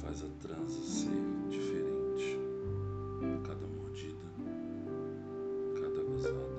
faz a transa ser diferente. Cada mordida, cada gozada.